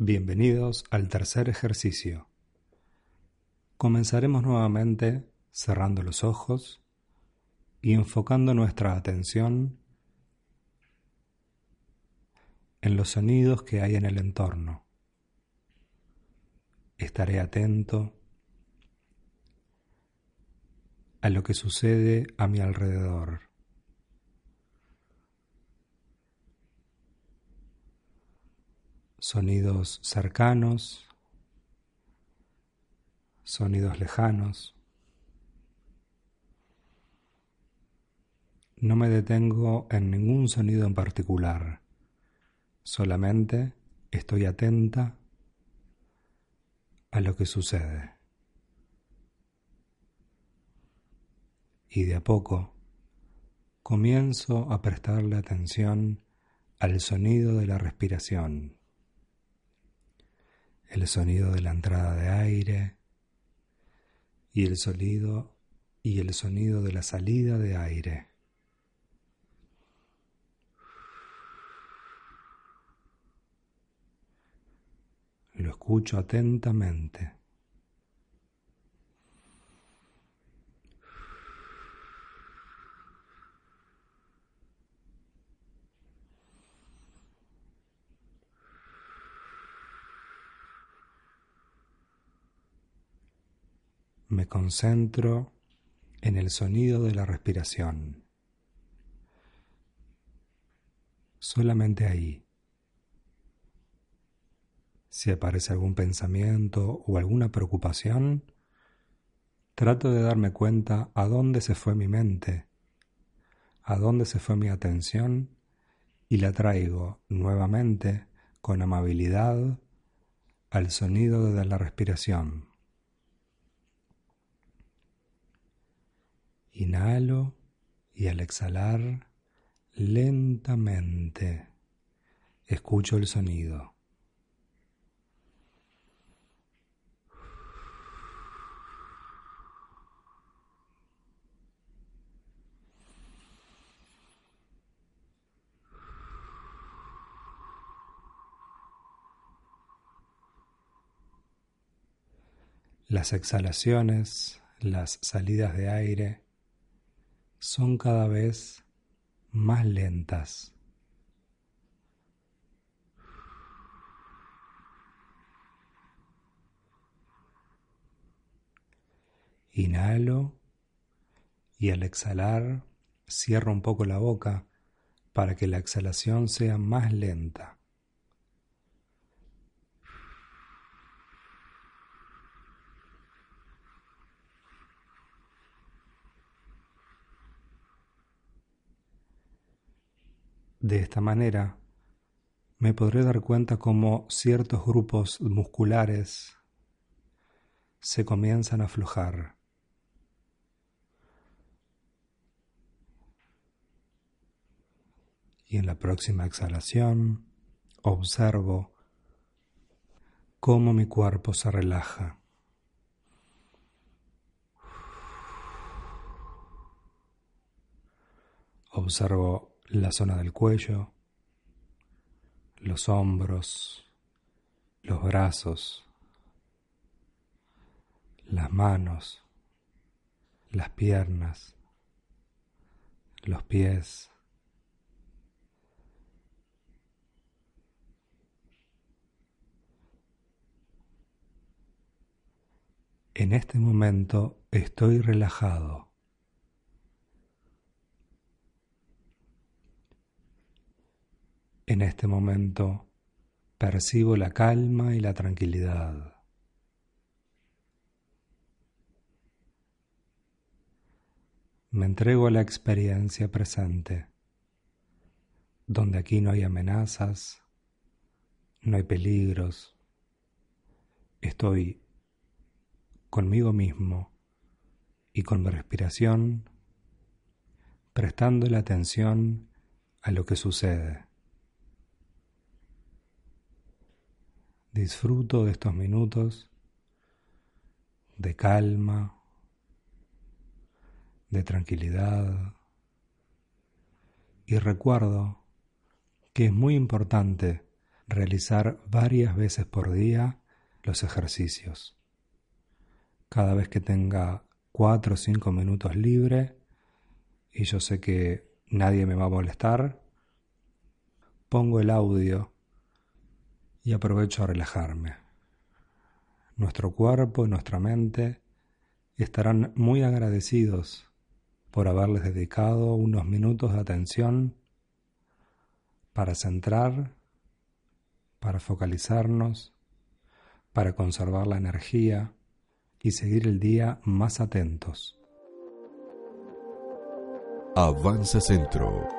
Bienvenidos al tercer ejercicio. Comenzaremos nuevamente cerrando los ojos y enfocando nuestra atención en los sonidos que hay en el entorno. Estaré atento a lo que sucede a mi alrededor. Sonidos cercanos, sonidos lejanos. No me detengo en ningún sonido en particular, solamente estoy atenta a lo que sucede. Y de a poco comienzo a prestarle atención al sonido de la respiración, el sonido de la entrada de aire y el sonido y el sonido de la salida de aire. Lo escucho atentamente. Me concentro en el sonido de la respiración. Solamente ahí. Si aparece algún pensamiento o alguna preocupación, trato de darme cuenta a dónde se fue mi mente, a dónde se fue mi atención y la traigo nuevamente con amabilidad al sonido de la respiración. Inhalo y al exhalar lentamente escucho el sonido. Las exhalaciones, las salidas de aire son cada vez más lentas. Inhalo y al exhalar cierro un poco la boca para que la exhalación sea más lenta. De esta manera, me podré dar cuenta cómo ciertos grupos musculares se comienzan a aflojar. Y en la próxima exhalación observo cómo mi cuerpo se relaja. Observo la zona del cuello, los hombros, los brazos, las manos, las piernas, los pies. En este momento estoy relajado. En este momento percibo la calma y la tranquilidad. Me entrego a la experiencia presente, donde aquí no hay amenazas, no hay peligros. Estoy conmigo mismo y con mi respiración prestando la atención a lo que sucede. Disfruto de estos minutos de calma, de tranquilidad y recuerdo que es muy importante realizar varias veces por día los ejercicios. Cada vez que tenga cuatro o cinco minutos libre y yo sé que nadie me va a molestar, pongo el audio y aprovecho a relajarme. Nuestro cuerpo y nuestra mente estarán muy agradecidos por haberles dedicado unos minutos de atención para centrar, para focalizarnos, para conservar la energía y seguir el día más atentos. Avanza Centro